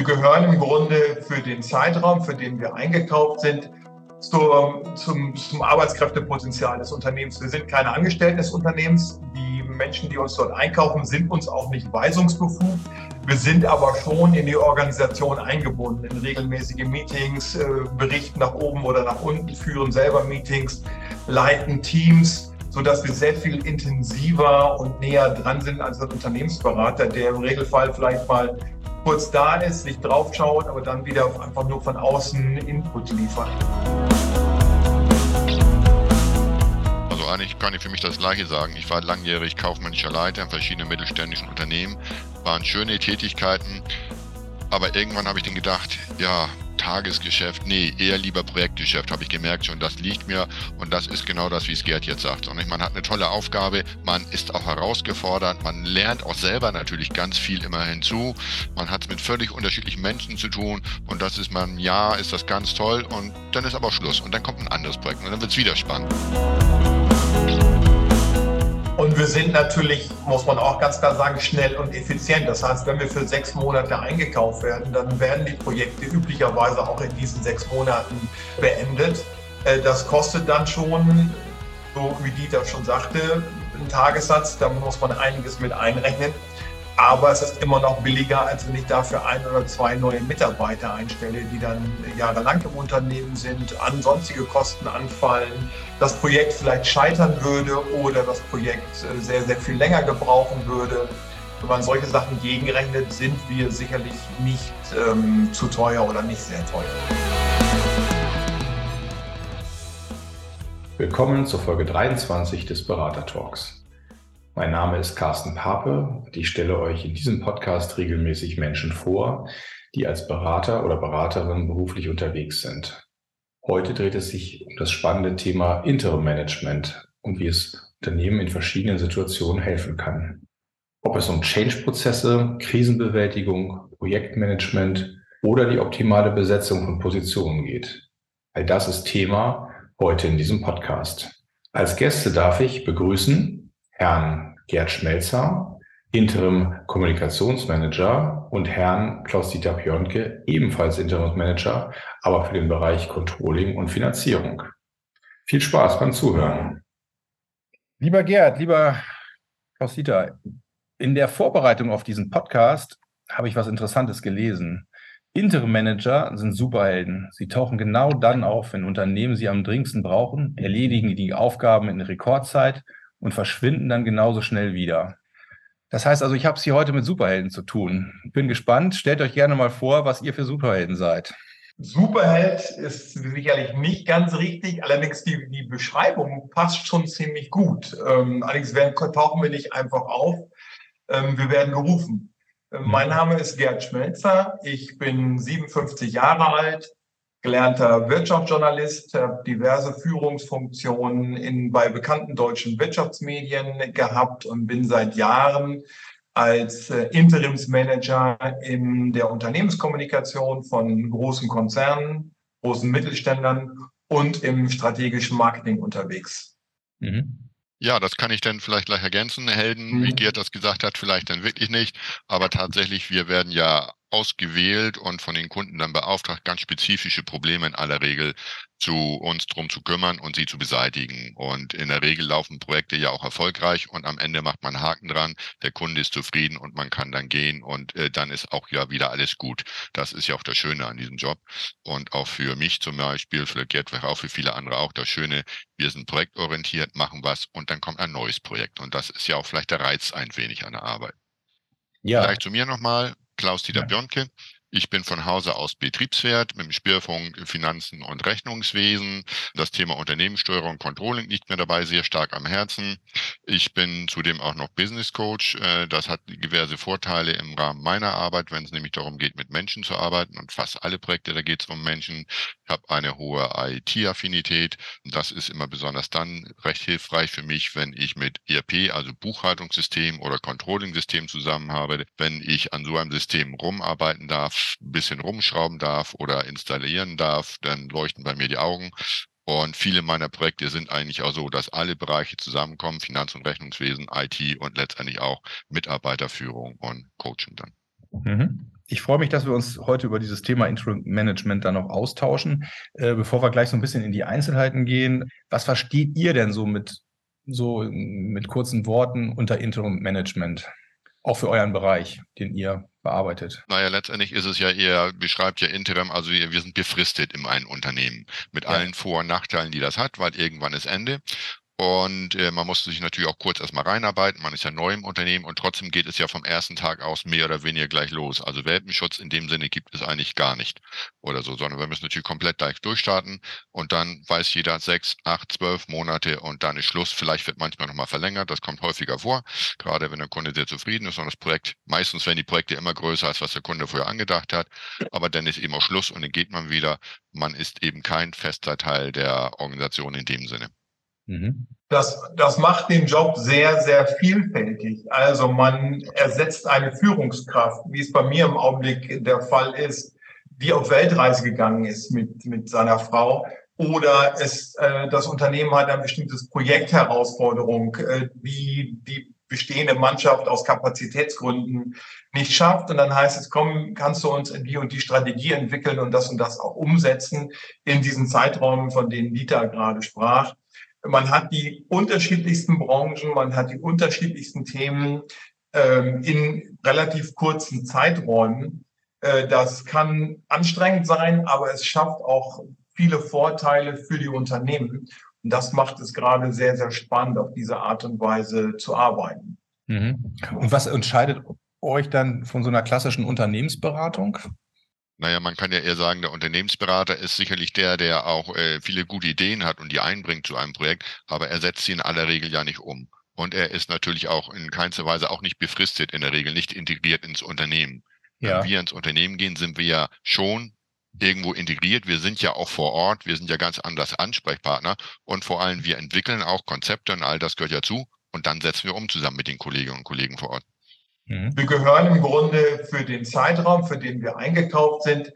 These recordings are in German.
Wir gehören im Grunde für den Zeitraum, für den wir eingekauft sind, zur, zum, zum Arbeitskräftepotenzial des Unternehmens. Wir sind keine Angestellten des Unternehmens. Die Menschen, die uns dort einkaufen, sind uns auch nicht weisungsbefugt. Wir sind aber schon in die Organisation eingebunden, in regelmäßige Meetings, äh, berichten nach oben oder nach unten, führen selber Meetings, leiten Teams, sodass wir sehr viel intensiver und näher dran sind als ein Unternehmensberater, der im Regelfall vielleicht mal kurz da ist, sich draufschaut, aber dann wieder einfach nur von außen Input liefert. Also eigentlich kann ich für mich das Gleiche sagen. Ich war langjährig kaufmännischer Leiter in verschiedenen mittelständischen Unternehmen, waren schöne Tätigkeiten, aber irgendwann habe ich dann gedacht, ja, Tagesgeschäft, nee, eher lieber Projektgeschäft, habe ich gemerkt schon, das liegt mir und das ist genau das, wie es Gerd jetzt sagt. Und man hat eine tolle Aufgabe, man ist auch herausgefordert, man lernt auch selber natürlich ganz viel immer hinzu, man hat es mit völlig unterschiedlichen Menschen zu tun und das ist man, ja, ist das ganz toll und dann ist aber Schluss und dann kommt ein anderes Projekt und dann wird es wieder spannend. Wir sind natürlich, muss man auch ganz klar sagen, schnell und effizient. Das heißt, wenn wir für sechs Monate eingekauft werden, dann werden die Projekte üblicherweise auch in diesen sechs Monaten beendet. Äh, das kostet dann schon, so wie Dieter schon sagte, einen Tagessatz. Da muss man einiges mit einrechnen. Aber es ist immer noch billiger, als wenn ich dafür ein oder zwei neue Mitarbeiter einstelle, die dann jahrelang im Unternehmen sind, an sonstige Kosten anfallen, das Projekt vielleicht scheitern würde oder das Projekt äh, sehr, sehr viel länger gebrauchen würde. Wenn man solche Sachen gegenrechnet, sind wir sicherlich nicht ähm, zu teuer oder nicht sehr teuer. Willkommen zur Folge 23 des Berater Talks. Mein Name ist Carsten Pape und ich stelle euch in diesem Podcast regelmäßig Menschen vor, die als Berater oder Beraterin beruflich unterwegs sind. Heute dreht es sich um das spannende Thema Interim Management und wie es Unternehmen in verschiedenen Situationen helfen kann. Ob es um Change-Prozesse, Krisenbewältigung, Projektmanagement oder die optimale Besetzung von Positionen geht. All das ist Thema heute in diesem Podcast. Als Gäste darf ich begrüßen Herrn Gerd Schmelzer, Interim Kommunikationsmanager und Herrn Klaus-Dieter Pionke, ebenfalls Interimsmanager, aber für den Bereich Controlling und Finanzierung. Viel Spaß beim Zuhören. Lieber Gerd, lieber Klaus-Dieter, in der Vorbereitung auf diesen Podcast habe ich was Interessantes gelesen. Interim Manager sind Superhelden. Sie tauchen genau dann auf, wenn Unternehmen sie am dringendsten brauchen, erledigen die Aufgaben in Rekordzeit und verschwinden dann genauso schnell wieder. Das heißt also, ich habe es hier heute mit Superhelden zu tun. Bin gespannt. Stellt euch gerne mal vor, was ihr für Superhelden seid. Superheld ist sicherlich nicht ganz richtig, allerdings die, die Beschreibung passt schon ziemlich gut. Ähm, allerdings werden, tauchen wir nicht einfach auf, ähm, wir werden gerufen. Ähm, mein mhm. Name ist Gerd Schmelzer, ich bin 57 Jahre alt, gelernter Wirtschaftsjournalist, habe diverse Führungsfunktionen in, bei bekannten deutschen Wirtschaftsmedien gehabt und bin seit Jahren als äh, Interimsmanager in der Unternehmenskommunikation von großen Konzernen, großen Mittelständlern und im strategischen Marketing unterwegs. Mhm. Ja, das kann ich dann vielleicht gleich ergänzen. Helden, wie mhm. Gerd das gesagt hat, vielleicht dann wirklich nicht. Aber tatsächlich, wir werden ja ausgewählt und von den Kunden dann beauftragt, ganz spezifische Probleme in aller Regel zu uns drum zu kümmern und sie zu beseitigen. Und in der Regel laufen Projekte ja auch erfolgreich und am Ende macht man Haken dran, der Kunde ist zufrieden und man kann dann gehen und äh, dann ist auch ja wieder alles gut. Das ist ja auch das Schöne an diesem Job. Und auch für mich zum Beispiel, für Gerd, auch für viele andere auch das Schöne, wir sind projektorientiert, machen was und dann kommt ein neues Projekt. Und das ist ja auch vielleicht der Reiz ein wenig an der Arbeit. Ja. Vielleicht zu mir nochmal. Klaus-Dieter ja. Björnke. Ich bin von Hause aus Betriebswert mit dem Schwerpunkt Finanzen und Rechnungswesen. Das Thema Unternehmenssteuerung und Controlling liegt mir dabei sehr stark am Herzen. Ich bin zudem auch noch Business Coach. Äh, das hat diverse Vorteile im Rahmen meiner Arbeit, wenn es nämlich darum geht, mit Menschen zu arbeiten. Und fast alle Projekte, da geht es um Menschen. Habe eine hohe IT-Affinität. Das ist immer besonders dann recht hilfreich für mich, wenn ich mit ERP, also Buchhaltungssystem oder Controlling-System zusammen habe. Wenn ich an so einem System rumarbeiten darf, ein bisschen rumschrauben darf oder installieren darf, dann leuchten bei mir die Augen. Und viele meiner Projekte sind eigentlich auch so, dass alle Bereiche zusammenkommen, Finanz- und Rechnungswesen, IT und letztendlich auch Mitarbeiterführung und Coaching dann. Mhm. Ich freue mich, dass wir uns heute über dieses Thema Interim Management dann noch austauschen. Äh, bevor wir gleich so ein bisschen in die Einzelheiten gehen, was versteht ihr denn so mit so mit kurzen Worten unter Interim Management? Auch für euren Bereich, den ihr bearbeitet? Naja, letztendlich ist es ja eher, beschreibt ja Interim, also wir, wir sind befristet in einem Unternehmen mit ja. allen Vor- und Nachteilen, die das hat, weil irgendwann ist Ende. Und äh, man musste sich natürlich auch kurz erstmal reinarbeiten. Man ist ja neu im Unternehmen und trotzdem geht es ja vom ersten Tag aus mehr oder weniger gleich los. Also Welpenschutz in dem Sinne gibt es eigentlich gar nicht oder so, sondern wir müssen natürlich komplett gleich durchstarten und dann weiß jeder sechs, acht, zwölf Monate und dann ist Schluss. Vielleicht wird manchmal nochmal verlängert. Das kommt häufiger vor, gerade wenn der Kunde sehr zufrieden ist und das Projekt, meistens werden die Projekte immer größer als was der Kunde vorher angedacht hat. Aber dann ist eben auch Schluss und dann geht man wieder. Man ist eben kein fester Teil der Organisation in dem Sinne. Mhm. Das, das macht den Job sehr, sehr vielfältig. Also man ersetzt eine Führungskraft, wie es bei mir im Augenblick der Fall ist, die auf Weltreise gegangen ist mit, mit seiner Frau. Oder es, äh, das Unternehmen hat ein bestimmtes Projektherausforderung, äh, die die bestehende Mannschaft aus Kapazitätsgründen nicht schafft. Und dann heißt es, komm, kannst du uns die und die Strategie entwickeln und das und das auch umsetzen in diesen Zeiträumen, von denen Dieter gerade sprach. Man hat die unterschiedlichsten Branchen, man hat die unterschiedlichsten Themen ähm, in relativ kurzen Zeiträumen. Äh, das kann anstrengend sein, aber es schafft auch viele Vorteile für die Unternehmen. Und das macht es gerade sehr, sehr spannend, auf diese Art und Weise zu arbeiten. Mhm. Und was entscheidet euch dann von so einer klassischen Unternehmensberatung? Naja, man kann ja eher sagen, der Unternehmensberater ist sicherlich der, der auch äh, viele gute Ideen hat und die einbringt zu einem Projekt, aber er setzt sie in aller Regel ja nicht um. Und er ist natürlich auch in keinster Weise auch nicht befristet, in der Regel nicht integriert ins Unternehmen. Ja. Wenn wir ins Unternehmen gehen, sind wir ja schon irgendwo integriert. Wir sind ja auch vor Ort, wir sind ja ganz anders Ansprechpartner und vor allem wir entwickeln auch Konzepte und all das gehört ja zu und dann setzen wir um zusammen mit den Kolleginnen und Kollegen vor Ort. Mhm. Wir gehören im Grunde für den Zeitraum, für den wir eingekauft sind,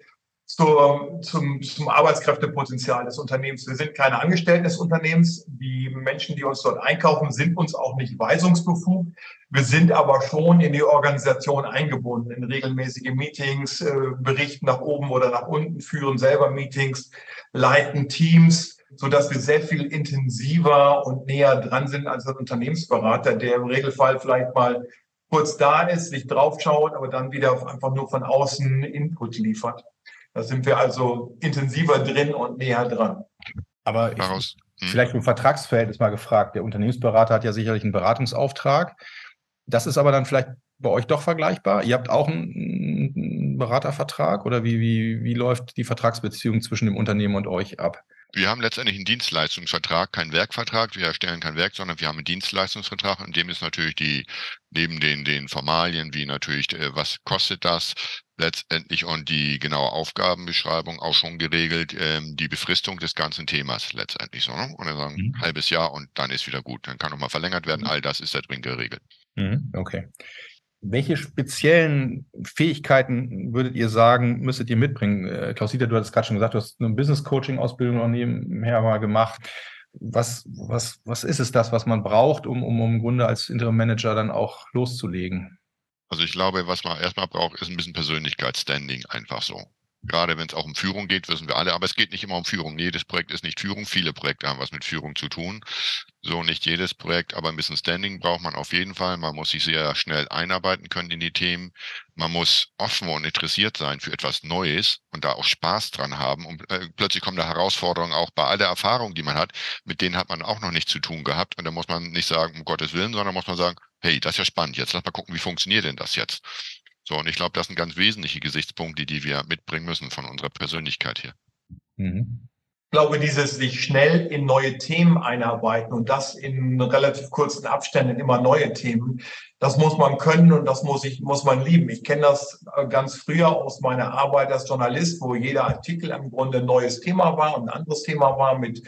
zur, zum, zum Arbeitskräftepotenzial des Unternehmens. Wir sind keine Angestellten des Unternehmens. Die Menschen, die uns dort einkaufen, sind uns auch nicht weisungsbefugt. Wir sind aber schon in die Organisation eingebunden, in regelmäßige Meetings, äh, berichten nach oben oder nach unten, führen selber Meetings, leiten Teams, so dass wir sehr viel intensiver und näher dran sind als ein Unternehmensberater, der im Regelfall vielleicht mal kurz da ist, sich draufschaut, aber dann wieder einfach nur von außen Input liefert. Da sind wir also intensiver drin und näher dran. Aber ich, hm. vielleicht im Vertragsverhältnis mal gefragt. Der Unternehmensberater hat ja sicherlich einen Beratungsauftrag. Das ist aber dann vielleicht bei euch doch vergleichbar. Ihr habt auch einen Beratervertrag oder wie, wie, wie läuft die Vertragsbeziehung zwischen dem Unternehmen und euch ab? Wir haben letztendlich einen Dienstleistungsvertrag, keinen Werkvertrag. Wir erstellen kein Werk, sondern wir haben einen Dienstleistungsvertrag, in dem ist natürlich die, neben den, den Formalien, wie natürlich, äh, was kostet das letztendlich und die genaue Aufgabenbeschreibung auch schon geregelt, ähm, die Befristung des ganzen Themas letztendlich so. Ne? Und dann sagen, mhm. halbes Jahr und dann ist wieder gut. Dann kann nochmal verlängert werden. Mhm. All das ist da drin geregelt. Mhm. Okay. Welche speziellen Fähigkeiten würdet ihr sagen, müsstet ihr mitbringen? Äh, Klaus-Dieter, du hattest gerade schon gesagt, du hast eine Business-Coaching-Ausbildung noch nebenher mal gemacht. Was, was, was ist es das, was man braucht, um, um im Grunde als Interim-Manager dann auch loszulegen? Also ich glaube, was man erstmal braucht, ist ein bisschen Persönlichkeitsstanding, einfach so. Gerade wenn es auch um Führung geht, wissen wir alle, aber es geht nicht immer um Führung. Jedes Projekt ist nicht Führung. Viele Projekte haben was mit Führung zu tun. So nicht jedes Projekt, aber ein bisschen Standing braucht man auf jeden Fall. Man muss sich sehr schnell einarbeiten können in die Themen. Man muss offen und interessiert sein für etwas Neues und da auch Spaß dran haben. Und äh, plötzlich kommen da Herausforderungen auch bei all der Erfahrung, die man hat. Mit denen hat man auch noch nichts zu tun gehabt. Und da muss man nicht sagen, um Gottes Willen, sondern muss man sagen, hey, das ist ja spannend. Jetzt lass mal gucken, wie funktioniert denn das jetzt? So, und ich glaube, das sind ganz wesentliche Gesichtspunkte, die wir mitbringen müssen von unserer Persönlichkeit hier. Mhm. Ich glaube, dieses sich schnell in neue Themen einarbeiten und das in relativ kurzen Abständen immer neue Themen, das muss man können und das muss ich, muss man lieben. Ich kenne das äh, ganz früher aus meiner Arbeit als Journalist, wo jeder Artikel im Grunde ein neues Thema war und ein anderes Thema war mit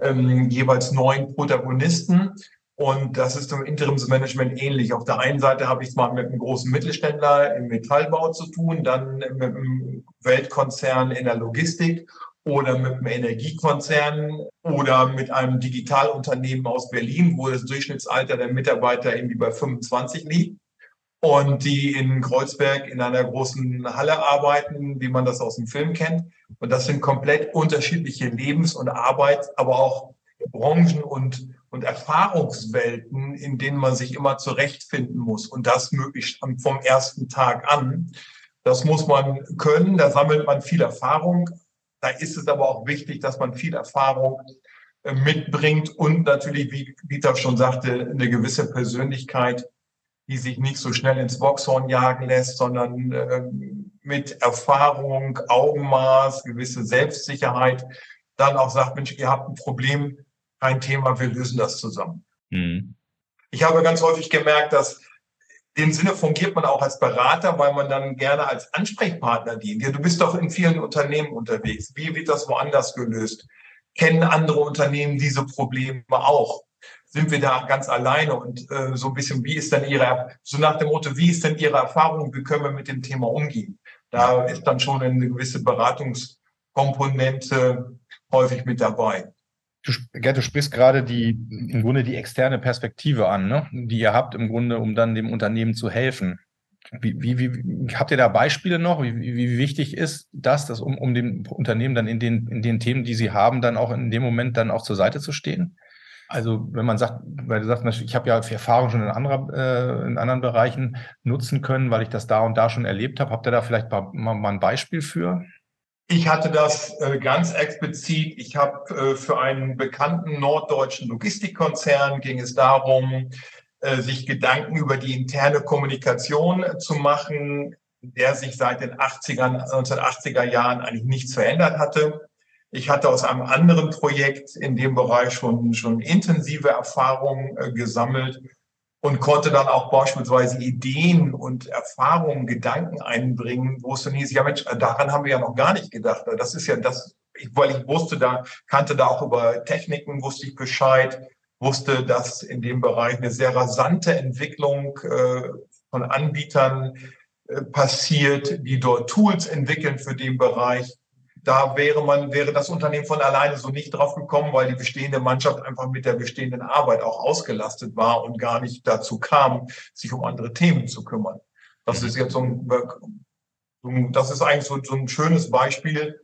ähm, jeweils neuen Protagonisten. Und das ist im Interimsmanagement ähnlich. Auf der einen Seite habe ich es mal mit einem großen Mittelständler im Metallbau zu tun, dann mit einem Weltkonzern in der Logistik oder mit einem Energiekonzern oder mit einem Digitalunternehmen aus Berlin, wo das Durchschnittsalter der Mitarbeiter irgendwie bei 25 liegt. und die in Kreuzberg in einer großen Halle arbeiten, wie man das aus dem Film kennt. Und das sind komplett unterschiedliche Lebens- und Arbeits-, aber auch Branchen und, und Erfahrungswelten, in denen man sich immer zurechtfinden muss. Und das möglichst vom ersten Tag an. Das muss man können, da sammelt man viel Erfahrung. Da ist es aber auch wichtig, dass man viel Erfahrung äh, mitbringt und natürlich, wie Dieter schon sagte, eine gewisse Persönlichkeit, die sich nicht so schnell ins Boxhorn jagen lässt, sondern äh, mit Erfahrung, Augenmaß, gewisse Selbstsicherheit dann auch sagt, Mensch, ihr habt ein Problem, kein Thema, wir lösen das zusammen. Mhm. Ich habe ganz häufig gemerkt, dass in dem Sinne fungiert man auch als Berater, weil man dann gerne als Ansprechpartner dient. Ja, du bist doch in vielen Unternehmen unterwegs. Wie wird das woanders gelöst? Kennen andere Unternehmen diese Probleme auch? sind wir da ganz alleine und äh, so ein bisschen, wie ist denn Ihre, so nach dem Motto, wie ist denn Ihre Erfahrung, wie können wir mit dem Thema umgehen? Da ist dann schon eine gewisse Beratungskomponente häufig mit dabei. Du, Gerd, du sprichst gerade die, im Grunde die externe Perspektive an, ne? die ihr habt im Grunde, um dann dem Unternehmen zu helfen. Wie, wie, wie, habt ihr da Beispiele noch? Wie, wie wichtig ist das, das um, um dem Unternehmen dann in den, in den Themen, die sie haben, dann auch in dem Moment dann auch zur Seite zu stehen? Also wenn man sagt, weil du sagst, ich habe ja Erfahrung schon in, anderer, äh, in anderen Bereichen nutzen können, weil ich das da und da schon erlebt habe. Habt ihr da vielleicht mal, mal ein Beispiel für? Ich hatte das äh, ganz explizit. Ich habe äh, für einen bekannten norddeutschen Logistikkonzern ging es darum, äh, sich Gedanken über die interne Kommunikation zu machen, der sich seit den 80ern, 1980er Jahren eigentlich nichts verändert hatte. Ich hatte aus einem anderen Projekt in dem Bereich schon, schon intensive Erfahrungen gesammelt und konnte dann auch beispielsweise Ideen und Erfahrungen, Gedanken einbringen, wo es dann hieß, ja Mensch, daran haben wir ja noch gar nicht gedacht. Das ist ja das, weil ich wusste da, kannte da auch über Techniken, wusste ich Bescheid, wusste, dass in dem Bereich eine sehr rasante Entwicklung äh, von Anbietern äh, passiert, die dort Tools entwickeln für den Bereich da wäre man, wäre das Unternehmen von alleine so nicht drauf gekommen, weil die bestehende Mannschaft einfach mit der bestehenden Arbeit auch ausgelastet war und gar nicht dazu kam, sich um andere Themen zu kümmern. Das ist jetzt so ein, das ist eigentlich so, so ein schönes Beispiel,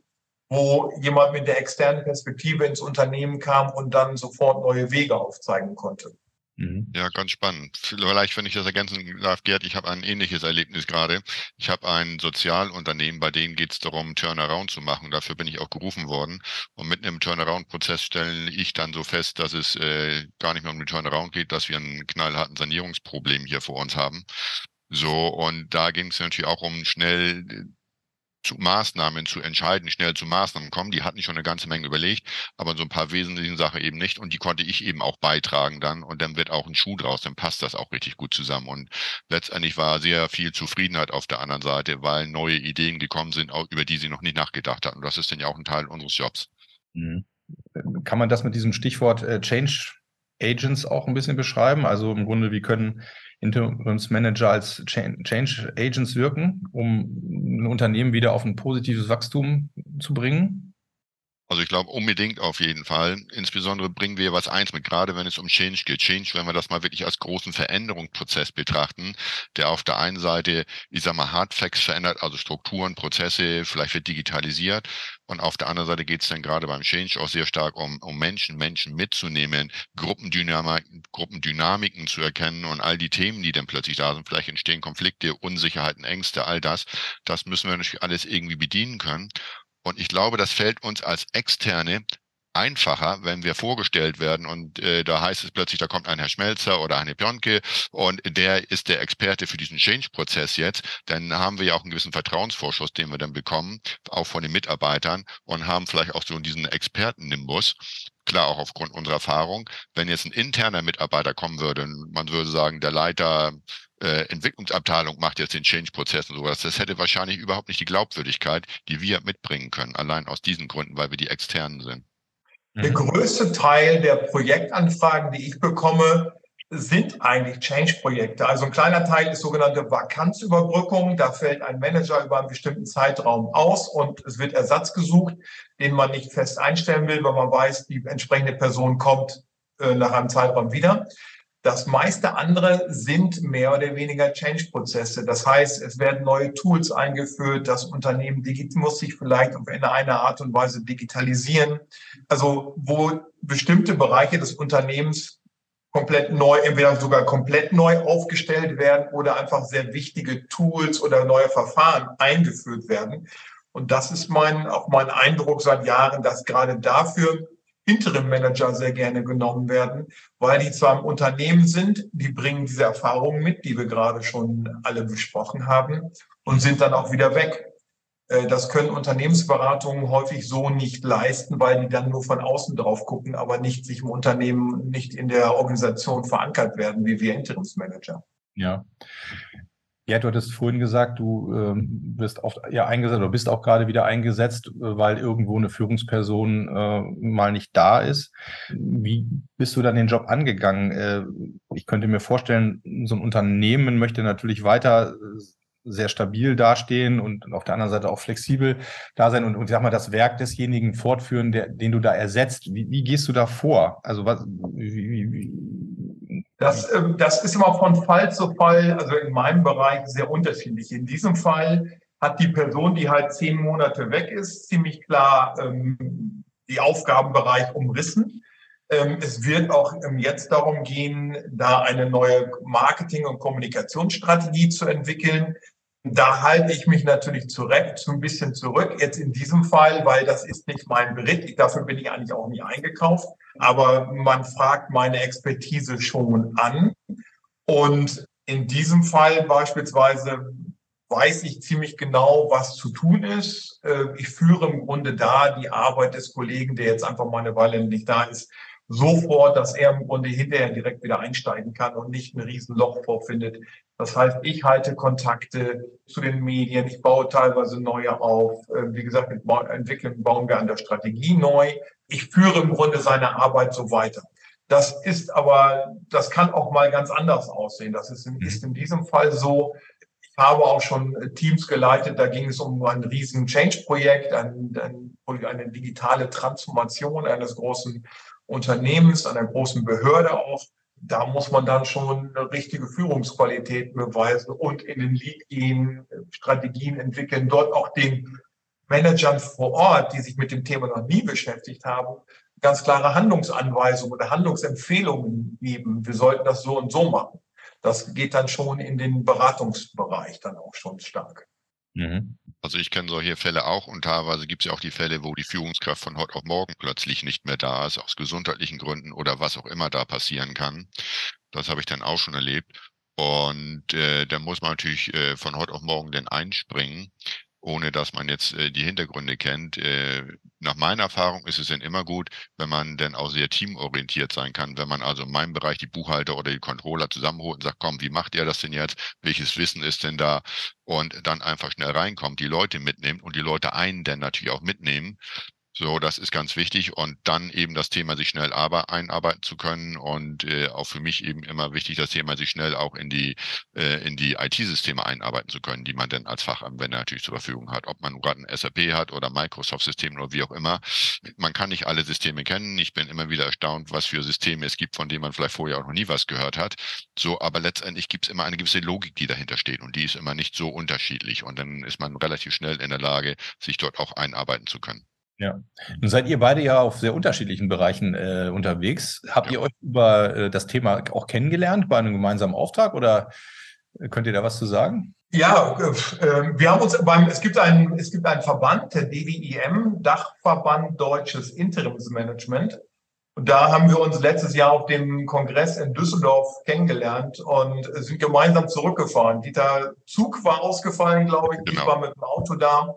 wo jemand mit der externen Perspektive ins Unternehmen kam und dann sofort neue Wege aufzeigen konnte. Mhm. Ja, ganz spannend. Vielleicht, wenn ich das ergänzen darf, Gerd, ich habe ein ähnliches Erlebnis gerade. Ich habe ein Sozialunternehmen, bei dem geht es darum, Turnaround zu machen. Dafür bin ich auch gerufen worden. Und mitten im Turnaround-Prozess stelle ich dann so fest, dass es äh, gar nicht mehr um den Turnaround geht, dass wir einen knallharten Sanierungsproblem hier vor uns haben. So, und da ging es natürlich auch um schnell zu Maßnahmen zu entscheiden, schnell zu Maßnahmen kommen. Die hatten schon eine ganze Menge überlegt, aber so ein paar wesentlichen Sachen eben nicht. Und die konnte ich eben auch beitragen dann. Und dann wird auch ein Schuh draus, dann passt das auch richtig gut zusammen. Und letztendlich war sehr viel Zufriedenheit auf der anderen Seite, weil neue Ideen gekommen sind, über die sie noch nicht nachgedacht hatten. Und das ist dann ja auch ein Teil unseres Jobs. Mhm. Kann man das mit diesem Stichwort äh, Change Agents auch ein bisschen beschreiben? Also im Grunde, wie können Interimsmanager als Change Agents wirken, um ein Unternehmen wieder auf ein positives Wachstum zu bringen? Also ich glaube unbedingt auf jeden Fall. Insbesondere bringen wir was eins mit, gerade wenn es um Change geht. Change, wenn wir das mal wirklich als großen Veränderungsprozess betrachten, der auf der einen Seite, ich sag mal, Hardfacts verändert, also Strukturen, Prozesse, vielleicht wird digitalisiert. Und auf der anderen Seite geht es dann gerade beim Change auch sehr stark um, um Menschen, Menschen mitzunehmen, Gruppendynamiken, Gruppendynamiken zu erkennen und all die Themen, die dann plötzlich da sind. Vielleicht entstehen Konflikte, Unsicherheiten, Ängste, all das. Das müssen wir natürlich alles irgendwie bedienen können. Und ich glaube, das fällt uns als Externe einfacher, wenn wir vorgestellt werden und äh, da heißt es plötzlich, da kommt ein Herr Schmelzer oder eine Pionke und der ist der Experte für diesen Change-Prozess jetzt, dann haben wir ja auch einen gewissen Vertrauensvorschuss, den wir dann bekommen, auch von den Mitarbeitern und haben vielleicht auch so diesen Experten-Nimbus. Klar, auch aufgrund unserer Erfahrung. Wenn jetzt ein interner Mitarbeiter kommen würde, man würde sagen, der Leiter äh, Entwicklungsabteilung macht jetzt den Change-Prozess und sowas, das hätte wahrscheinlich überhaupt nicht die Glaubwürdigkeit, die wir mitbringen können, allein aus diesen Gründen, weil wir die Externen sind. Der größte Teil der Projektanfragen, die ich bekomme, sind eigentlich Change-Projekte. Also ein kleiner Teil ist sogenannte Vakanzüberbrückung. Da fällt ein Manager über einen bestimmten Zeitraum aus und es wird Ersatz gesucht, den man nicht fest einstellen will, weil man weiß, die entsprechende Person kommt äh, nach einem Zeitraum wieder. Das meiste andere sind mehr oder weniger Change-Prozesse. Das heißt, es werden neue Tools eingeführt. Das Unternehmen muss sich vielleicht auf eine Art und Weise digitalisieren. Also wo bestimmte Bereiche des Unternehmens komplett neu, entweder sogar komplett neu aufgestellt werden oder einfach sehr wichtige Tools oder neue Verfahren eingeführt werden. Und das ist mein, auch mein Eindruck seit Jahren, dass gerade dafür Interim-Manager sehr gerne genommen werden, weil die zwar im Unternehmen sind, die bringen diese Erfahrungen mit, die wir gerade schon alle besprochen haben, und sind dann auch wieder weg. Äh, das können Unternehmensberatungen häufig so nicht leisten, weil die dann nur von außen drauf gucken, aber nicht sich im Unternehmen, nicht in der Organisation verankert werden, wie wir Interimsmanager. Ja. Ja, du hattest vorhin gesagt, du ähm, bist oft ja eingesetzt oder bist auch gerade wieder eingesetzt, äh, weil irgendwo eine Führungsperson äh, mal nicht da ist. Wie bist du dann den Job angegangen? Äh, ich könnte mir vorstellen, so ein Unternehmen möchte natürlich weiter äh, sehr stabil dastehen und auf der anderen Seite auch flexibel da sein und, und sag mal, das Werk desjenigen fortführen, der, den du da ersetzt. Wie, wie gehst du da vor? Also was, wie, wie, das, ähm, das ist immer von Fall zu Fall, also in meinem Bereich sehr unterschiedlich. In diesem Fall hat die Person, die halt zehn Monate weg ist, ziemlich klar ähm, die Aufgabenbereich umrissen. Ähm, es wird auch ähm, jetzt darum gehen, da eine neue Marketing- und Kommunikationsstrategie zu entwickeln. Da halte ich mich natürlich zurück, so ein bisschen zurück, jetzt in diesem Fall, weil das ist nicht mein Bericht. Dafür bin ich eigentlich auch nie eingekauft. Aber man fragt meine Expertise schon an. Und in diesem Fall beispielsweise weiß ich ziemlich genau, was zu tun ist. Äh, ich führe im Grunde da die Arbeit des Kollegen, der jetzt einfach mal eine Weile nicht da ist, so vor, dass er im Grunde hinterher direkt wieder einsteigen kann und nicht ein Riesenloch vorfindet. Das heißt, ich halte Kontakte zu den Medien, ich baue teilweise neue auf. Äh, wie gesagt, mit entwickeln, bauen wir an der Strategie neu. Ich führe im Grunde seine Arbeit so weiter. Das ist aber, das kann auch mal ganz anders aussehen. Das ist in, mhm. ist in diesem Fall so. Ich habe auch schon Teams geleitet, da ging es um ein riesen Change-Projekt, ein, ein, eine digitale Transformation eines großen Unternehmens, einer großen Behörde auch. Da muss man dann schon eine richtige Führungsqualität beweisen und in den Lead gehen, Strategien entwickeln, dort auch den Managern vor Ort, die sich mit dem Thema noch nie beschäftigt haben, ganz klare Handlungsanweisungen oder Handlungsempfehlungen geben. Wir sollten das so und so machen. Das geht dann schon in den Beratungsbereich dann auch schon stark. Mhm. Also ich kenne solche Fälle auch und teilweise gibt es ja auch die Fälle, wo die Führungskraft von heute auf morgen plötzlich nicht mehr da ist, aus gesundheitlichen Gründen oder was auch immer da passieren kann. Das habe ich dann auch schon erlebt. Und äh, da muss man natürlich äh, von heute auf morgen dann einspringen ohne dass man jetzt äh, die Hintergründe kennt. Äh, nach meiner Erfahrung ist es denn immer gut, wenn man dann auch sehr teamorientiert sein kann. Wenn man also in meinem Bereich die Buchhalter oder die Controller zusammenholt und sagt, komm, wie macht ihr das denn jetzt? Welches Wissen ist denn da? Und dann einfach schnell reinkommt, die Leute mitnimmt und die Leute einen dann natürlich auch mitnehmen, so, das ist ganz wichtig und dann eben das Thema sich schnell aber einarbeiten zu können und äh, auch für mich eben immer wichtig das Thema sich schnell auch in die äh, in die IT-Systeme einarbeiten zu können, die man dann als Fachanwender natürlich zur Verfügung hat, ob man gerade ein SAP hat oder Microsoft-System oder wie auch immer. Man kann nicht alle Systeme kennen. Ich bin immer wieder erstaunt, was für Systeme es gibt, von denen man vielleicht vorher auch noch nie was gehört hat. So, aber letztendlich gibt es immer eine gewisse Logik, die dahinter steht und die ist immer nicht so unterschiedlich und dann ist man relativ schnell in der Lage, sich dort auch einarbeiten zu können. Ja. Nun seid ihr beide ja auf sehr unterschiedlichen Bereichen äh, unterwegs. Habt ihr euch über äh, das Thema auch kennengelernt bei einem gemeinsamen Auftrag oder äh, könnt ihr da was zu sagen? Ja, äh, wir haben uns beim, es gibt einen, es gibt einen Verband, der DWIM, Dachverband Deutsches Interimsmanagement. Und da haben wir uns letztes Jahr auf dem Kongress in Düsseldorf kennengelernt und sind gemeinsam zurückgefahren. Dieter Zug war ausgefallen, glaube ich. Genau. Ich war mit dem Auto da.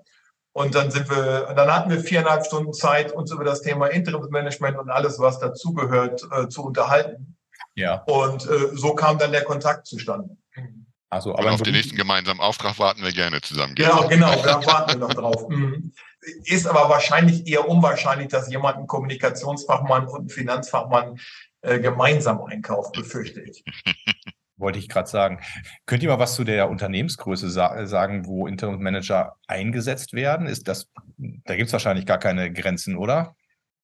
Und dann sind wir, dann hatten wir viereinhalb Stunden Zeit, uns über das Thema Interimsmanagement und alles, was dazugehört, äh, zu unterhalten. Ja. Und äh, so kam dann der Kontakt zustande. Also, aber auf den nächsten gemeinsamen Auftrag warten wir gerne zusammen. Genau, genau, da warten wir noch drauf. Mhm. Ist aber wahrscheinlich eher unwahrscheinlich, dass jemand einen Kommunikationsfachmann und einen Finanzfachmann äh, gemeinsam einkauft, befürchte ich. wollte ich gerade sagen. Könnt ihr mal was zu der Unternehmensgröße sa sagen, wo Interimsmanager eingesetzt werden? Ist das, da gibt es wahrscheinlich gar keine Grenzen, oder?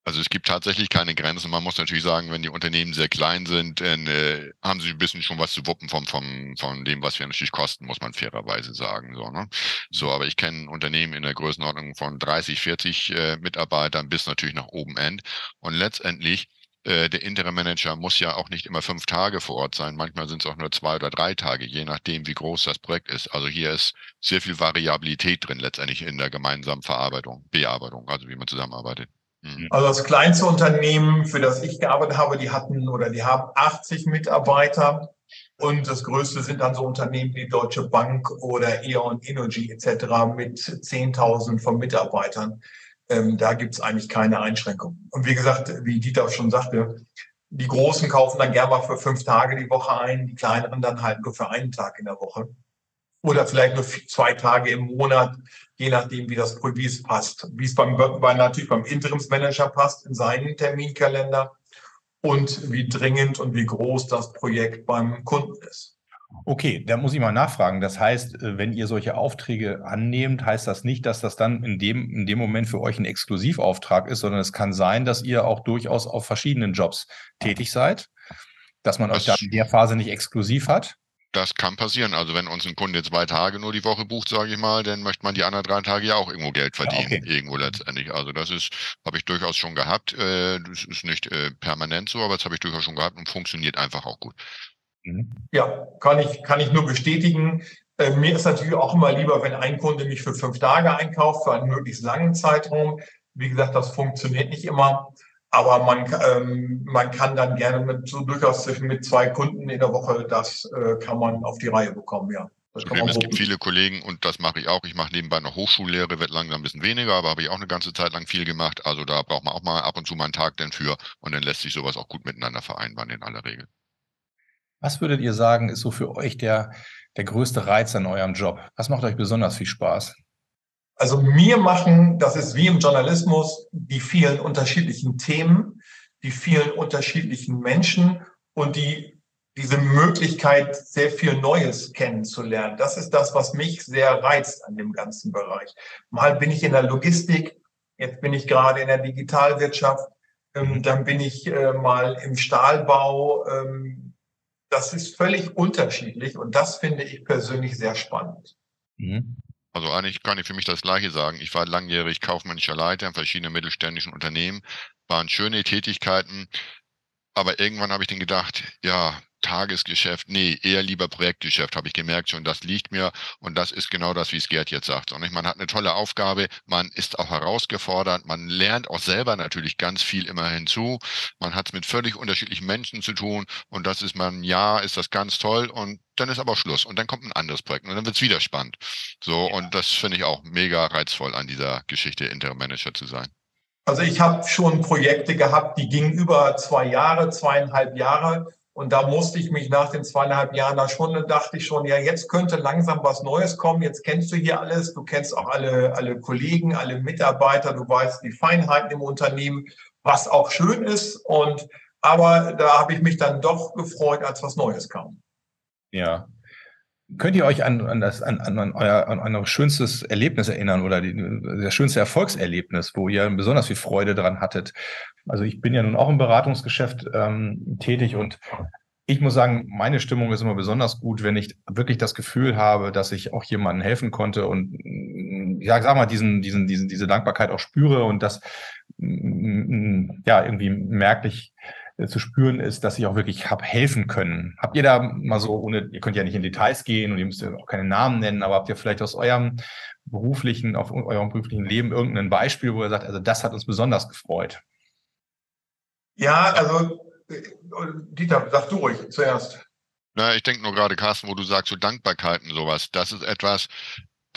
Also es gibt tatsächlich keine Grenzen. Man muss natürlich sagen, wenn die Unternehmen sehr klein sind, dann äh, haben sie ein bisschen schon was zu wuppen vom, vom, von dem, was wir natürlich kosten, muss man fairerweise sagen. So, ne? so aber ich kenne Unternehmen in der Größenordnung von 30, 40 äh, Mitarbeitern bis natürlich nach oben End. Und letztendlich äh, der Interim Manager muss ja auch nicht immer fünf Tage vor Ort sein. Manchmal sind es auch nur zwei oder drei Tage, je nachdem, wie groß das Projekt ist. Also hier ist sehr viel Variabilität drin letztendlich in der gemeinsamen Verarbeitung, Bearbeitung, also wie man zusammenarbeitet. Mhm. Also das kleinste Unternehmen, für das ich gearbeitet habe, die hatten oder die haben 80 Mitarbeiter. Und das größte sind dann so Unternehmen wie Deutsche Bank oder E.ON Energy etc. mit 10.000 von Mitarbeitern. Ähm, da gibt es eigentlich keine Einschränkungen. Und wie gesagt, wie Dieter schon sagte, die Großen kaufen dann gerne mal für fünf Tage die Woche ein, die kleineren dann halt nur für einen Tag in der Woche. Oder vielleicht nur zwei Tage im Monat, je nachdem, wie das wie es passt. Wie es beim, bei, natürlich beim Interimsmanager passt in seinen Terminkalender und wie dringend und wie groß das Projekt beim Kunden ist. Okay, da muss ich mal nachfragen. Das heißt, äh, wenn ihr solche Aufträge annehmt, heißt das nicht, dass das dann in dem, in dem Moment für euch ein Exklusivauftrag ist, sondern es kann sein, dass ihr auch durchaus auf verschiedenen Jobs tätig seid, dass man das euch dann in der Phase nicht exklusiv hat. Das kann passieren. Also wenn uns ein Kunde zwei Tage nur die Woche bucht, sage ich mal, dann möchte man die anderen drei Tage ja auch irgendwo Geld verdienen, ja, okay. irgendwo letztendlich. Also das ist, habe ich durchaus schon gehabt. Äh, das ist nicht äh, permanent so, aber das habe ich durchaus schon gehabt und funktioniert einfach auch gut. Mhm. Ja, kann ich, kann ich nur bestätigen. Äh, mir ist natürlich auch immer lieber, wenn ein Kunde mich für fünf Tage einkauft, für einen möglichst langen Zeitraum. Wie gesagt, das funktioniert nicht immer. Aber man, ähm, man kann dann gerne mit, so durchaus mit zwei Kunden in der Woche, das äh, kann man auf die Reihe bekommen, ja. Problem, es gibt viele Kollegen und das mache ich auch. Ich mache nebenbei noch Hochschullehre, wird langsam ein bisschen weniger, aber habe ich auch eine ganze Zeit lang viel gemacht. Also da braucht man auch mal ab und zu mal einen Tag denn für und dann lässt sich sowas auch gut miteinander vereinbaren in aller Regel. Was würdet ihr sagen, ist so für euch der, der größte Reiz an eurem Job? Was macht euch besonders viel Spaß? Also mir machen, das ist wie im Journalismus, die vielen unterschiedlichen Themen, die vielen unterschiedlichen Menschen und die, diese Möglichkeit, sehr viel Neues kennenzulernen. Das ist das, was mich sehr reizt an dem ganzen Bereich. Mal bin ich in der Logistik, jetzt bin ich gerade in der Digitalwirtschaft, ähm, mhm. dann bin ich äh, mal im Stahlbau, ähm, das ist völlig unterschiedlich und das finde ich persönlich sehr spannend. Mhm. Also eigentlich kann ich für mich das Gleiche sagen. Ich war langjährig kaufmännischer Leiter in verschiedenen mittelständischen Unternehmen, waren schöne Tätigkeiten, aber irgendwann habe ich dann gedacht, ja, Tagesgeschäft, nee, eher lieber Projektgeschäft, habe ich gemerkt schon, das liegt mir und das ist genau das, wie es Gerd jetzt sagt. Und man hat eine tolle Aufgabe, man ist auch herausgefordert, man lernt auch selber natürlich ganz viel immer hinzu, man hat es mit völlig unterschiedlichen Menschen zu tun und das ist man, ja, ist das ganz toll und dann ist aber Schluss und dann kommt ein anderes Projekt und dann wird es wieder spannend. So, ja. und das finde ich auch mega reizvoll an dieser Geschichte, Interim Manager zu sein. Also ich habe schon Projekte gehabt, die gingen über zwei Jahre, zweieinhalb Jahre und da musste ich mich nach den zweieinhalb Jahren da schon, dachte ich schon, ja, jetzt könnte langsam was Neues kommen. Jetzt kennst du hier alles. Du kennst auch alle, alle Kollegen, alle Mitarbeiter. Du weißt die Feinheiten im Unternehmen, was auch schön ist. Und, aber da habe ich mich dann doch gefreut, als was Neues kam. Ja. Könnt ihr euch an, an, das, an, an, euer, an euer schönstes Erlebnis erinnern oder die, das schönste Erfolgserlebnis, wo ihr besonders viel Freude dran hattet? Also ich bin ja nun auch im Beratungsgeschäft ähm, tätig und ich muss sagen, meine Stimmung ist immer besonders gut, wenn ich wirklich das Gefühl habe, dass ich auch jemandem helfen konnte und ja, sag mal, diesen, diesen, diesen, diese Dankbarkeit auch spüre und das ja irgendwie merklich zu spüren ist, dass ich auch wirklich habe helfen können. Habt ihr da mal so, ohne, ihr könnt ja nicht in Details gehen und ihr müsst ja auch keine Namen nennen, aber habt ihr vielleicht aus eurem beruflichen, auf eurem beruflichen Leben irgendein Beispiel, wo ihr sagt, also das hat uns besonders gefreut? Ja, also Dieter, sag du ruhig zuerst. Na, ich denke nur gerade, Carsten, wo du sagst, so Dankbarkeiten, sowas, das ist etwas,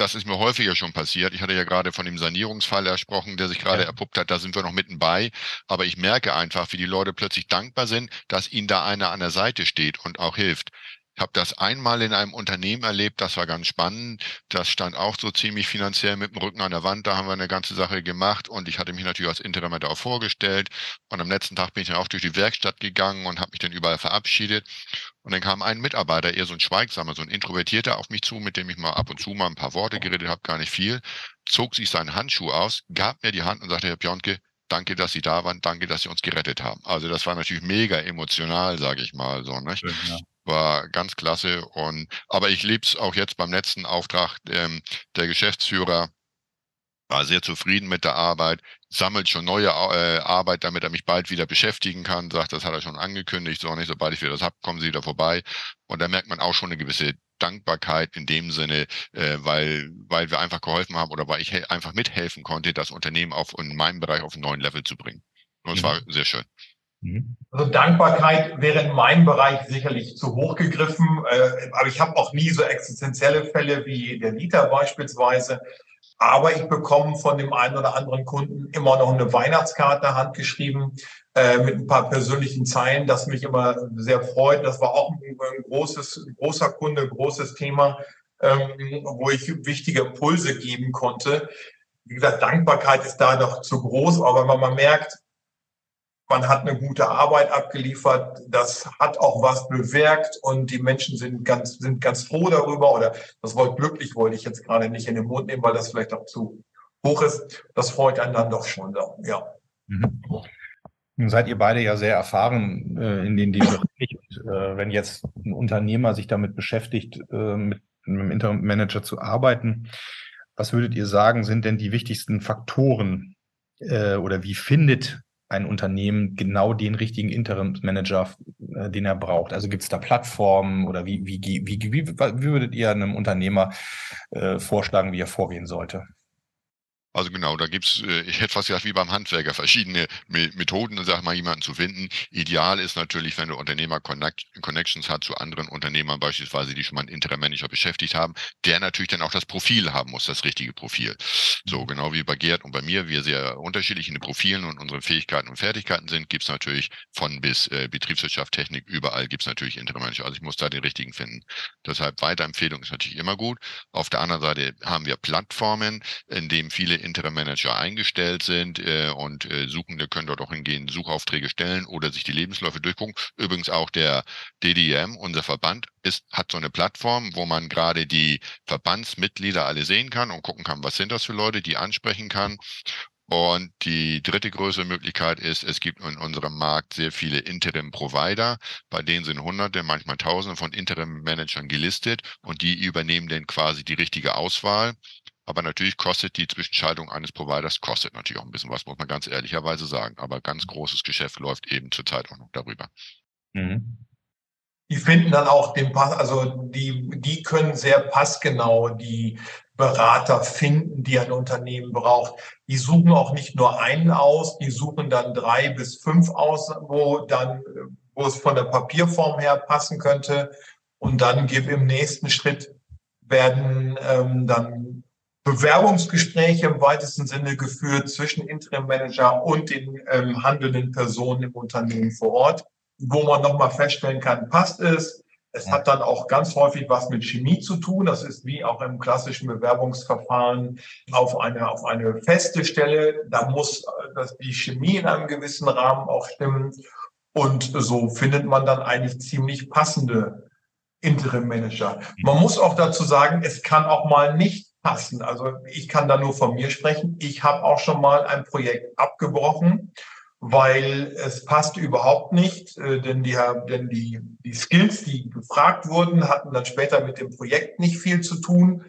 das ist mir häufiger schon passiert. Ich hatte ja gerade von dem Sanierungsfall ersprochen, der sich gerade ja. erpuppt hat. Da sind wir noch mitten bei. Aber ich merke einfach, wie die Leute plötzlich dankbar sind, dass ihnen da einer an der Seite steht und auch hilft. Ich habe das einmal in einem Unternehmen erlebt, das war ganz spannend. Das stand auch so ziemlich finanziell mit dem Rücken an der Wand. Da haben wir eine ganze Sache gemacht und ich hatte mich natürlich als Interimenter auch vorgestellt. Und am letzten Tag bin ich dann auch durch die Werkstatt gegangen und habe mich dann überall verabschiedet. Und dann kam ein Mitarbeiter, eher so ein Schweigsamer, so ein Introvertierter auf mich zu, mit dem ich mal ab und zu mal ein paar Worte geredet habe, gar nicht viel, zog sich seinen Handschuh aus, gab mir die Hand und sagte, Herr Pionke, danke, dass Sie da waren, danke, dass Sie uns gerettet haben. Also das war natürlich mega emotional, sage ich mal so. Nicht? Schön, ja. War ganz klasse. Und aber ich liebe es auch jetzt beim letzten Auftrag. Ähm, der Geschäftsführer war sehr zufrieden mit der Arbeit, sammelt schon neue äh, Arbeit, damit er mich bald wieder beschäftigen kann, sagt, das hat er schon angekündigt, so nicht, sobald ich wieder das habe, kommen Sie wieder vorbei. Und da merkt man auch schon eine gewisse Dankbarkeit in dem Sinne, äh, weil, weil wir einfach geholfen haben oder weil ich einfach mithelfen konnte, das Unternehmen auf in meinem Bereich auf einen neuen Level zu bringen. Und es mhm. war sehr schön. Mhm. Also Dankbarkeit wäre in meinem Bereich sicherlich zu hoch gegriffen, äh, aber ich habe auch nie so existenzielle Fälle wie der Liter beispielsweise. Aber ich bekomme von dem einen oder anderen Kunden immer noch eine Weihnachtskarte handgeschrieben äh, mit ein paar persönlichen Zeilen, das mich immer sehr freut. Das war auch ein, ein großes, großer Kunde, großes Thema, ähm, wo ich wichtige Impulse geben konnte. Wie gesagt, Dankbarkeit ist da noch zu groß, aber wenn man merkt, man hat eine gute Arbeit abgeliefert, das hat auch was bewirkt und die Menschen sind ganz, sind ganz froh darüber oder das Wort glücklich wollte ich jetzt gerade nicht in den Mund nehmen, weil das vielleicht auch zu hoch ist. Das freut einen dann doch schon da, ja. Mhm. Nun seid ihr beide ja sehr erfahren äh, in den Bereich. Und, äh, wenn jetzt ein Unternehmer sich damit beschäftigt, äh, mit einem Interim Manager zu arbeiten, was würdet ihr sagen, sind denn die wichtigsten Faktoren äh, oder wie findet ein Unternehmen genau den richtigen Interimsmanager, äh, den er braucht? Also gibt es da Plattformen oder wie, wie, wie, wie, würdet ihr einem Unternehmer äh, vorschlagen, wie er vorgehen sollte? Also genau, da gibt's, äh, ich hätte fast gesagt, wie beim Handwerker, verschiedene Methoden, sag mal, jemanden zu finden. Ideal ist natürlich, wenn du Unternehmer Connections hat zu anderen Unternehmern, beispielsweise, die schon mal einen Interim-Manager beschäftigt haben, der natürlich dann auch das Profil haben muss, das richtige Profil. So, mhm. genau wie bei Gerd und bei mir, wir sehr unterschiedlich in den Profilen und unseren Fähigkeiten und Fertigkeiten sind, gibt's natürlich von bis äh, Betriebswirtschaft, Technik, überall gibt's natürlich Interim-Manager. Also ich muss da den richtigen finden. Deshalb Weiterempfehlung ist natürlich immer gut. Auf der anderen Seite haben wir Plattformen, in denen viele Interim-Manager eingestellt sind äh, und äh, Suchende können dort auch hingehen, Suchaufträge stellen oder sich die Lebensläufe durchgucken. Übrigens auch der DDM, unser Verband, ist, hat so eine Plattform, wo man gerade die Verbandsmitglieder alle sehen kann und gucken kann, was sind das für Leute, die ansprechen kann. Und die dritte größere Möglichkeit ist, es gibt in unserem Markt sehr viele Interim-Provider, bei denen sind Hunderte, manchmal Tausende von Interim-Managern gelistet und die übernehmen dann quasi die richtige Auswahl aber natürlich kostet die Zwischenschaltung eines Providers, kostet natürlich auch ein bisschen was, muss man ganz ehrlicherweise sagen. Aber ganz großes Geschäft läuft eben zurzeit auch noch darüber. Mhm. Die finden dann auch den Pass, also die, die können sehr passgenau die Berater finden, die ein Unternehmen braucht. Die suchen auch nicht nur einen aus, die suchen dann drei bis fünf aus, wo dann, wo es von der Papierform her passen könnte. Und dann gibt im nächsten Schritt werden ähm, dann Bewerbungsgespräche im weitesten Sinne geführt zwischen Interim Manager und den ähm, handelnden Personen im Unternehmen vor Ort, wo man nochmal feststellen kann, passt es. Es hat dann auch ganz häufig was mit Chemie zu tun. Das ist wie auch im klassischen Bewerbungsverfahren auf eine, auf eine feste Stelle. Da muss äh, das, die Chemie in einem gewissen Rahmen auch stimmen. Und so findet man dann eigentlich ziemlich passende Interim Manager. Man muss auch dazu sagen, es kann auch mal nicht passen. Also ich kann da nur von mir sprechen. Ich habe auch schon mal ein Projekt abgebrochen, weil es passt überhaupt nicht, äh, denn die, denn die, die Skills, die gefragt wurden, hatten dann später mit dem Projekt nicht viel zu tun.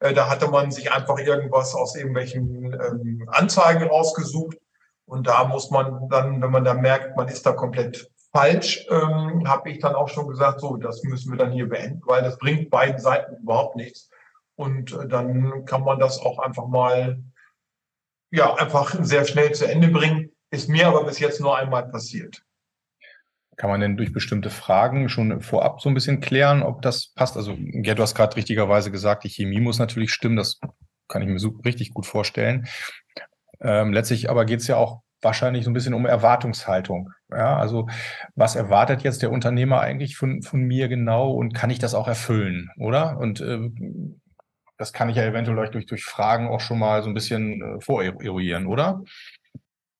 Äh, da hatte man sich einfach irgendwas aus irgendwelchen ähm, Anzeigen rausgesucht. Und da muss man dann, wenn man da merkt, man ist da komplett falsch, ähm, habe ich dann auch schon gesagt, so, das müssen wir dann hier beenden, weil das bringt beiden Seiten überhaupt nichts. Und äh, dann kann man das auch einfach mal, ja, einfach sehr schnell zu Ende bringen. Ist mir aber bis jetzt nur einmal passiert. Kann man denn durch bestimmte Fragen schon vorab so ein bisschen klären, ob das passt? Also, ja, du hast gerade richtigerweise gesagt, die Chemie muss natürlich stimmen. Das kann ich mir so richtig gut vorstellen. Ähm, letztlich aber geht es ja auch wahrscheinlich so ein bisschen um Erwartungshaltung. Ja, also was erwartet jetzt der Unternehmer eigentlich von, von mir genau und kann ich das auch erfüllen, oder? Und äh, das kann ich ja eventuell durch, durch Fragen auch schon mal so ein bisschen äh, voreruieren, oder?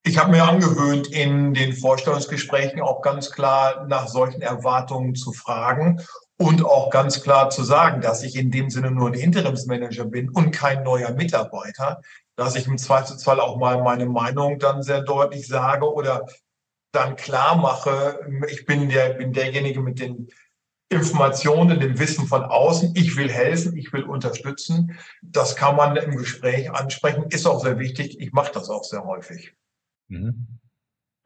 Ich habe mir angewöhnt, in den Vorstellungsgesprächen auch ganz klar nach solchen Erwartungen zu fragen Und auch ganz klar zu sagen, dass ich in dem Sinne nur ein Interimsmanager bin und kein neuer Mitarbeiter, dass ich im Zweifelsfall auch mal meine Meinung dann sehr deutlich sage oder dann klar mache, ich bin der, bin derjenige mit den Informationen, dem Wissen von außen. Ich will helfen, ich will unterstützen. Das kann man im Gespräch ansprechen, ist auch sehr wichtig. Ich mache das auch sehr häufig. Mhm.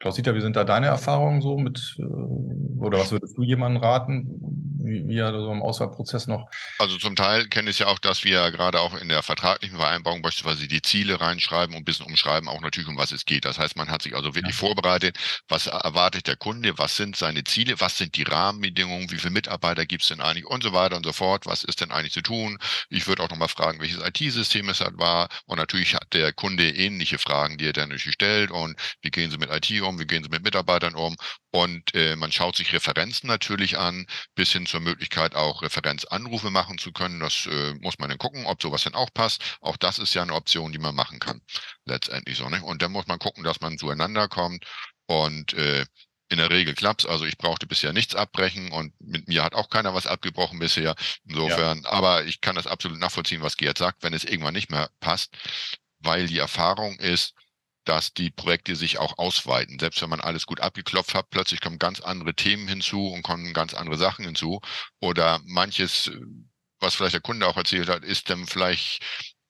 Klaus-Dieter, wie sind da deine Erfahrungen so mit, äh, oder was würdest du jemandem raten? wie, wie er so im Auswahlprozess noch. Also zum Teil kenne ich ja auch, dass wir gerade auch in der vertraglichen Vereinbarung beispielsweise die Ziele reinschreiben und ein bisschen umschreiben, auch natürlich um was es geht. Das heißt, man hat sich also wirklich ja. vorbereitet, was erwartet der Kunde, was sind seine Ziele, was sind die Rahmenbedingungen, wie viele Mitarbeiter gibt es denn eigentlich und so weiter und so fort, was ist denn eigentlich zu tun. Ich würde auch nochmal fragen, welches IT-System es halt war und natürlich hat der Kunde ähnliche Fragen, die er dann natürlich stellt und wie gehen sie mit IT um, wie gehen sie mit Mitarbeitern um und äh, man schaut sich Referenzen natürlich an, bis hin zur Möglichkeit auch Referenzanrufe machen zu können. Das äh, muss man dann gucken, ob sowas dann auch passt. Auch das ist ja eine Option, die man machen kann. Letztendlich so. Ne? Und dann muss man gucken, dass man zueinander kommt. Und äh, in der Regel klappt's. Also ich brauchte bisher nichts abbrechen und mit mir hat auch keiner was abgebrochen bisher. Insofern, ja. aber ich kann das absolut nachvollziehen, was Gerd sagt, wenn es irgendwann nicht mehr passt, weil die Erfahrung ist, dass die Projekte sich auch ausweiten. Selbst wenn man alles gut abgeklopft hat, plötzlich kommen ganz andere Themen hinzu und kommen ganz andere Sachen hinzu. Oder manches, was vielleicht der Kunde auch erzählt hat, ist dann vielleicht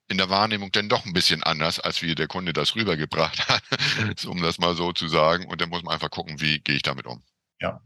in der Wahrnehmung denn doch ein bisschen anders, als wie der Kunde das rübergebracht hat, um das mal so zu sagen. Und dann muss man einfach gucken, wie gehe ich damit um. Ja.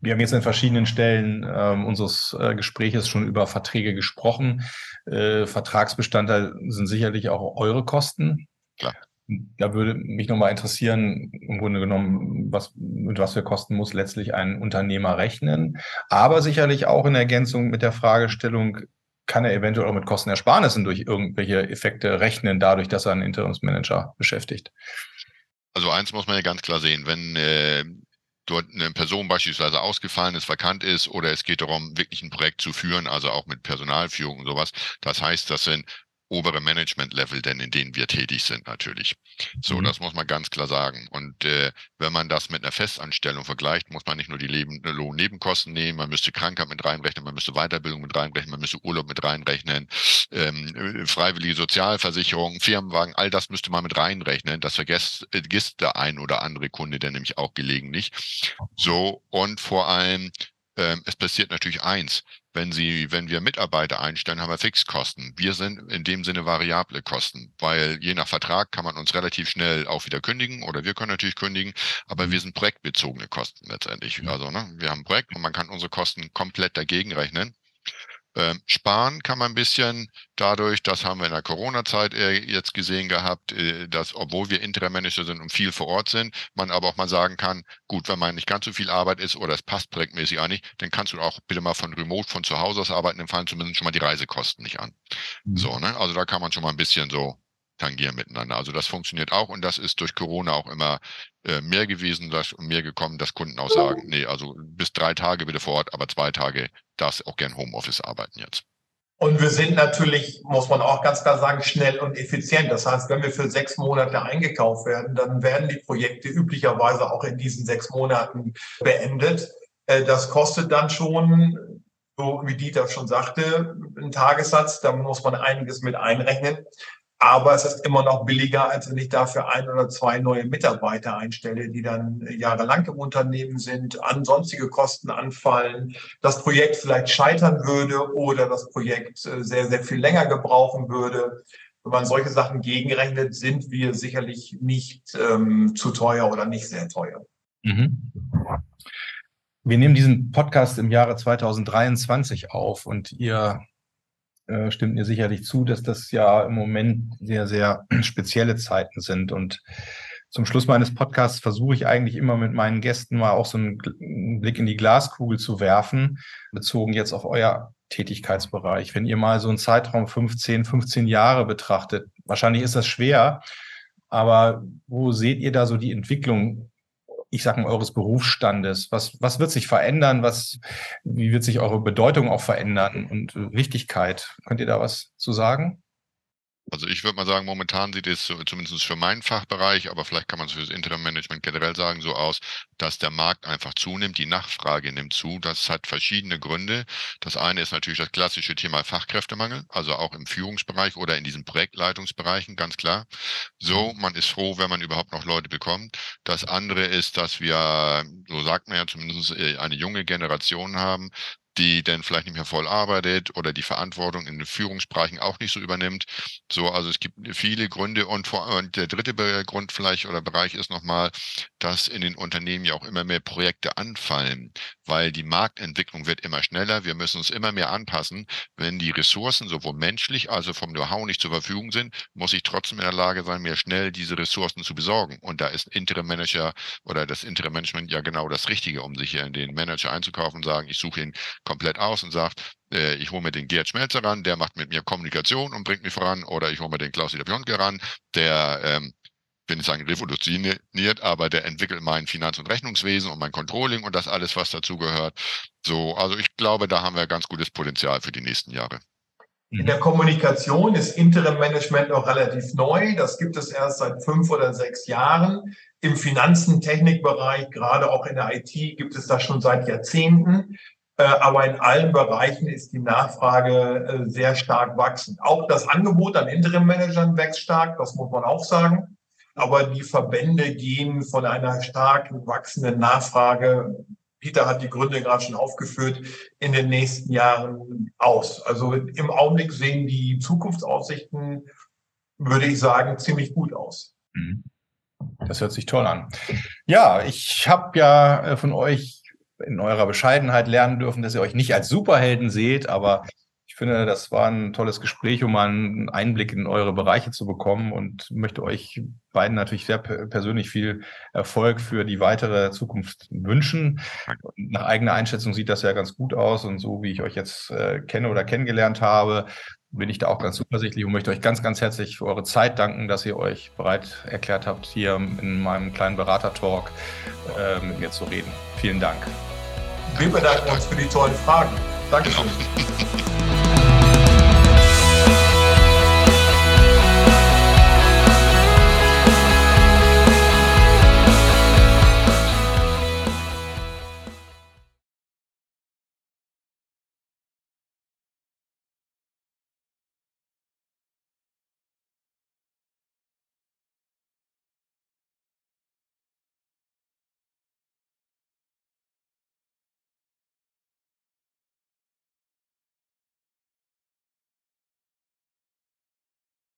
Wir haben jetzt an verschiedenen Stellen ähm, unseres äh, Gespräches schon über Verträge gesprochen. Äh, Vertragsbestandteil sind sicherlich auch eure Kosten. Klar. Da würde mich nochmal interessieren, im Grunde genommen, was, mit was für Kosten muss letztlich ein Unternehmer rechnen. Aber sicherlich auch in Ergänzung mit der Fragestellung, kann er eventuell auch mit Kostenersparnissen durch irgendwelche Effekte rechnen, dadurch, dass er einen Interimsmanager beschäftigt? Also eins muss man ja ganz klar sehen, wenn äh, dort eine Person beispielsweise ausgefallen ist, vakant ist oder es geht darum, wirklich ein Projekt zu führen, also auch mit Personalführung und sowas. Das heißt, das sind obere Management-Level, denn in denen wir tätig sind natürlich. So, mhm. das muss man ganz klar sagen. Und äh, wenn man das mit einer Festanstellung vergleicht, muss man nicht nur die Leben äh, Lohnnebenkosten nehmen, man müsste Krankheit mit reinrechnen, man müsste Weiterbildung mit reinrechnen, man müsste Urlaub mit reinrechnen, ähm, äh, freiwillige Sozialversicherung, Firmenwagen, all das müsste man mit reinrechnen. Das vergisst, äh, vergisst der ein oder andere Kunde der nämlich auch gelegentlich. So, und vor allem, ähm, es passiert natürlich eins wenn Sie, wenn wir Mitarbeiter einstellen, haben wir Fixkosten. Wir sind in dem Sinne variable Kosten, weil je nach Vertrag kann man uns relativ schnell auch wieder kündigen oder wir können natürlich kündigen, aber mhm. wir sind projektbezogene Kosten letztendlich. Also ne, wir haben ein Projekt und man kann unsere Kosten komplett dagegen rechnen. Ähm, sparen kann man ein bisschen dadurch, das haben wir in der Corona-Zeit äh, jetzt gesehen gehabt, äh, dass obwohl wir Interim-Manager sind und viel vor Ort sind, man aber auch mal sagen kann, gut, wenn man nicht ganz so viel Arbeit ist oder es passt projektmäßig auch nicht, dann kannst du auch bitte mal von Remote, von zu Hause aus arbeiten, dann fallen zumindest schon mal die Reisekosten nicht an. Mhm. So, ne? Also da kann man schon mal ein bisschen so tangieren miteinander. Also das funktioniert auch und das ist durch Corona auch immer äh, mehr gewesen, dass, mehr gekommen, dass Kunden auch sagen, nee, also bis drei Tage bitte vor Ort, aber zwei Tage darfst auch gern Homeoffice arbeiten jetzt. Und wir sind natürlich, muss man auch ganz klar sagen, schnell und effizient. Das heißt, wenn wir für sechs Monate eingekauft werden, dann werden die Projekte üblicherweise auch in diesen sechs Monaten beendet. Äh, das kostet dann schon, so wie Dieter schon sagte, einen Tagessatz. Da muss man einiges mit einrechnen. Aber es ist immer noch billiger, als wenn ich dafür ein oder zwei neue Mitarbeiter einstelle, die dann jahrelang im Unternehmen sind, an sonstige Kosten anfallen, das Projekt vielleicht scheitern würde oder das Projekt äh, sehr, sehr viel länger gebrauchen würde. Wenn man solche Sachen gegenrechnet, sind wir sicherlich nicht ähm, zu teuer oder nicht sehr teuer. Mhm. Wir nehmen diesen Podcast im Jahre 2023 auf und ihr äh, stimmt mir sicherlich zu, dass das ja im Moment sehr, sehr spezielle Zeiten sind. Und zum Schluss meines Podcasts versuche ich eigentlich immer mit meinen Gästen mal auch so einen Blick in die Glaskugel zu werfen, bezogen jetzt auf euer Tätigkeitsbereich. Wenn ihr mal so einen Zeitraum 15, 15 Jahre betrachtet, wahrscheinlich ist das schwer, aber wo seht ihr da so die Entwicklung ich sage mal, eures Berufsstandes? Was, was wird sich verändern? Was, wie wird sich eure Bedeutung auch verändern und Wichtigkeit? Könnt ihr da was zu sagen? Also ich würde mal sagen, momentan sieht es zumindest für meinen Fachbereich, aber vielleicht kann man es für das Interim-Management generell sagen, so aus, dass der Markt einfach zunimmt, die Nachfrage nimmt zu. Das hat verschiedene Gründe. Das eine ist natürlich das klassische Thema Fachkräftemangel, also auch im Führungsbereich oder in diesen Projektleitungsbereichen, ganz klar. So, man ist froh, wenn man überhaupt noch Leute bekommt. Das andere ist, dass wir, so sagt man ja zumindest, äh, eine junge Generation haben, die dann vielleicht nicht mehr voll arbeitet oder die Verantwortung in den Führungsbereichen auch nicht so übernimmt. So, also es gibt viele Gründe und, vor, und der dritte Grund vielleicht oder Bereich ist nochmal, dass in den Unternehmen ja auch immer mehr Projekte anfallen, weil die Marktentwicklung wird immer schneller. Wir müssen uns immer mehr anpassen. Wenn die Ressourcen sowohl menschlich, also vom Know-how nicht zur Verfügung sind, muss ich trotzdem in der Lage sein, mir schnell diese Ressourcen zu besorgen. Und da ist Interim Manager oder das Interim Management ja genau das Richtige, um sich hier in den Manager einzukaufen und sagen, ich suche ihn komplett aus und sagt, äh, ich hole mir den Gerd Schmelzer ran, der macht mit mir Kommunikation und bringt mich voran, oder ich hole mir den Klaus-Dieter Pionke ran, der ähm, will nicht sagen revolutioniert, aber der entwickelt mein Finanz- und Rechnungswesen und mein Controlling und das alles, was dazugehört. So, also ich glaube, da haben wir ganz gutes Potenzial für die nächsten Jahre. In der Kommunikation ist Interim Management noch relativ neu. Das gibt es erst seit fünf oder sechs Jahren. Im Finanzen-, Technikbereich, gerade auch in der IT, gibt es das schon seit Jahrzehnten. Äh, aber in allen Bereichen ist die Nachfrage äh, sehr stark wachsend. Auch das Angebot an Interim-Managern wächst stark, das muss man auch sagen. Aber die Verbände gehen von einer stark wachsenden Nachfrage, Peter hat die Gründe gerade schon aufgeführt, in den nächsten Jahren aus. Also im Augenblick sehen die Zukunftsaussichten, würde ich sagen, ziemlich gut aus. Mhm. Das hört sich toll an. Ja, ich habe ja äh, von euch in eurer Bescheidenheit lernen dürfen, dass ihr euch nicht als Superhelden seht, aber ich finde, das war ein tolles Gespräch, um mal einen Einblick in eure Bereiche zu bekommen und möchte euch beiden natürlich sehr persönlich viel Erfolg für die weitere Zukunft wünschen. Nach eigener Einschätzung sieht das ja ganz gut aus und so wie ich euch jetzt äh, kenne oder kennengelernt habe, bin ich da auch ganz zuversichtlich und möchte euch ganz, ganz herzlich für eure Zeit danken, dass ihr euch bereit erklärt habt, hier in meinem kleinen Berater-Talk äh, mit mir zu reden. Vielen Dank. Wir bedanken uns für die tollen Fragen. Dankeschön.